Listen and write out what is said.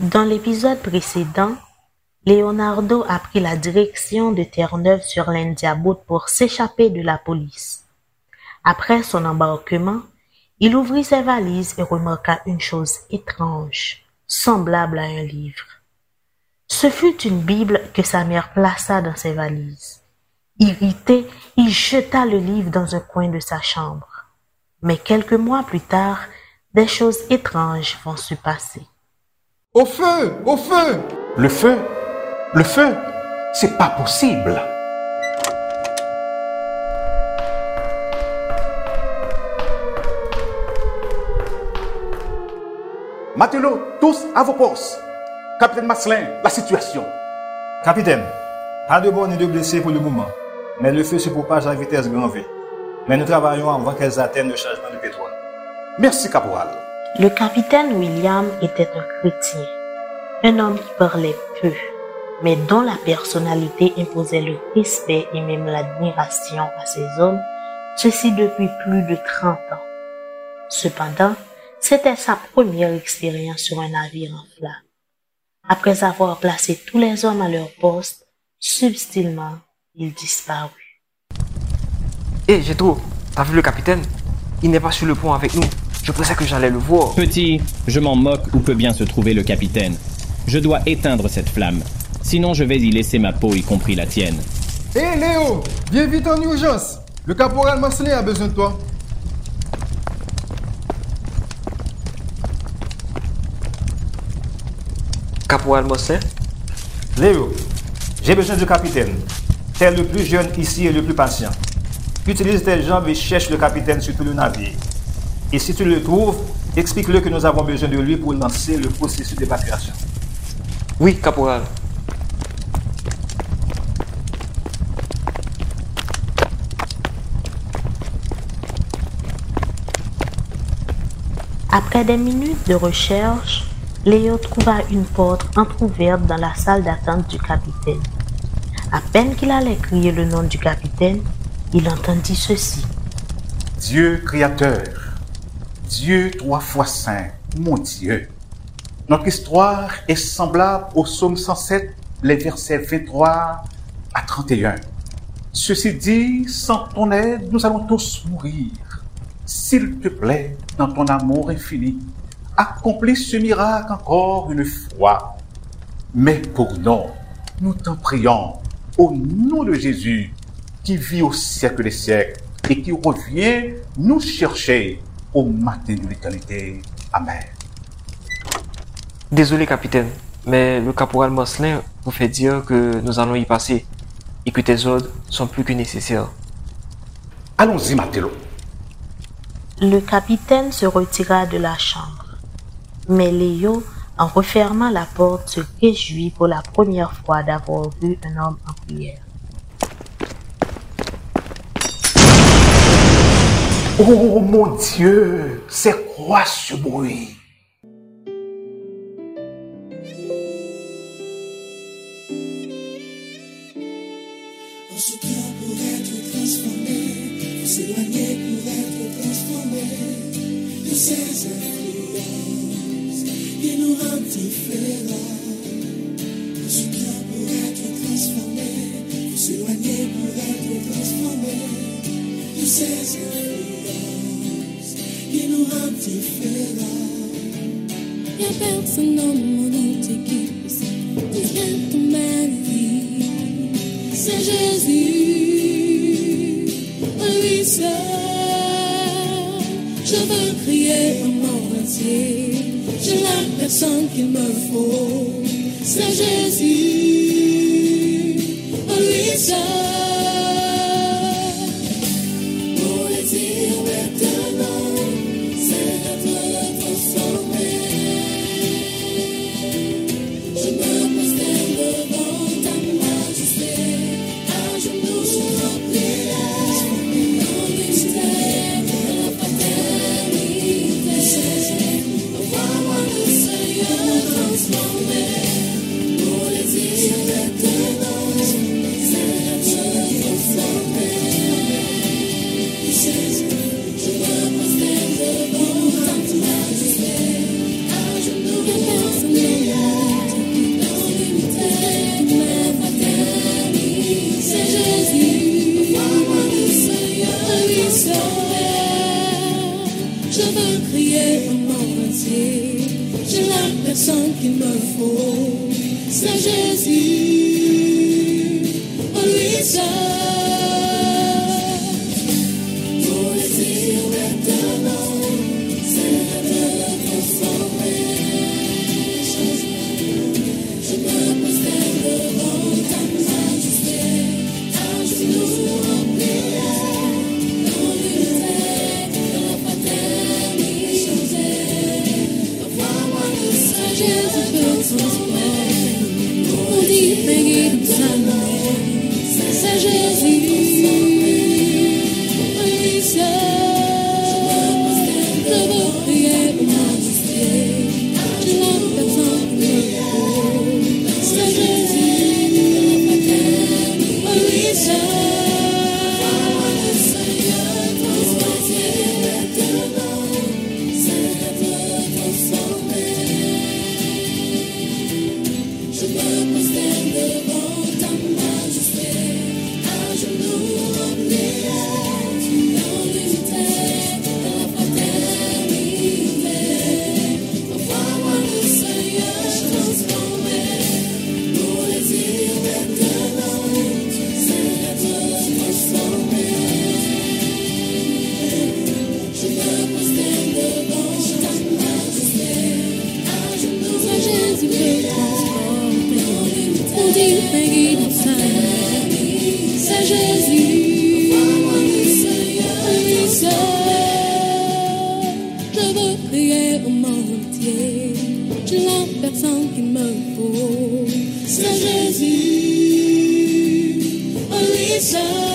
Dans l'épisode précédent, Leonardo a pris la direction de Terre-Neuve sur l'Indiabout pour s'échapper de la police. Après son embarquement, il ouvrit ses valises et remarqua une chose étrange, semblable à un livre. Ce fut une Bible que sa mère plaça dans ses valises. Irrité, il jeta le livre dans un coin de sa chambre. Mais quelques mois plus tard, des choses étranges vont se passer. Au feu Au feu Le feu? Le feu? C'est pas possible Matelots, tous à vos postes Capitaine Masselin, la situation Capitaine, pas de morts ni de blessés pour le moment, mais le feu se propage à vitesse grand V. Mais nous travaillons avant qu'elles atteignent le chargement de pétrole. Merci, caporal. Le capitaine William était un chrétien, un homme qui parlait peu, mais dont la personnalité imposait le respect et même l'admiration à ses hommes, ceci depuis plus de 30 ans. Cependant, c'était sa première expérience sur un navire en flammes. Après avoir placé tous les hommes à leur poste, subtilement, il disparut. Hé, Jetro, t'as vu le capitaine? Il n'est pas sur le pont avec nous. Je pensais que j'allais le voir. Petit, je m'en moque où peut bien se trouver le capitaine. Je dois éteindre cette flamme. Sinon, je vais y laisser ma peau, y compris la tienne. Hé Léo, viens vite en urgence. Le caporal Marcelin a besoin de toi. Caporal Mosley Léo, j'ai besoin du capitaine. T'es le plus jeune ici et le plus patient. Utilise tes jambes et cherche le capitaine sur tout le navire. Et si tu le trouves, explique-le que nous avons besoin de lui pour lancer le processus d'évacuation. Oui, caporal. Après des minutes de recherche, Léo trouva une porte entr'ouverte dans la salle d'attente du capitaine. À peine qu'il allait crier le nom du capitaine, il entendit ceci. Dieu créateur, Dieu trois fois saint, mon Dieu. Notre histoire est semblable au psaume 107, les versets 23 à 31. Ceci dit, sans ton aide, nous allons tous mourir. S'il te plaît, dans ton amour infini, accomplis ce miracle encore une fois. Mais pour nous, nous t'en prions, au nom de Jésus, qui vit au siècle des siècles et qui revient nous chercher au matin de l'éternité. Amen. Désolé, capitaine, mais le caporal Moslin vous fait dire que nous allons y passer et que tes ordres sont plus que nécessaires. Allons-y, Matelot. Le capitaine se retira de la chambre. Mais Léo, en refermant la porte, se réjouit pour la première fois d'avoir vu un homme en prière. Oh mon Dieu, c'est quoi ce bruit? En pour être transformé, faut s'éloigner pour être transformé de influences Je veux crier au monde entier. J'ai la personne qu'il me faut. C'est Jésus, seul. sang qu'il me faut, c'est Jésus. pitié de la personne qu'il me faut. C'est Jésus, oh Lisa.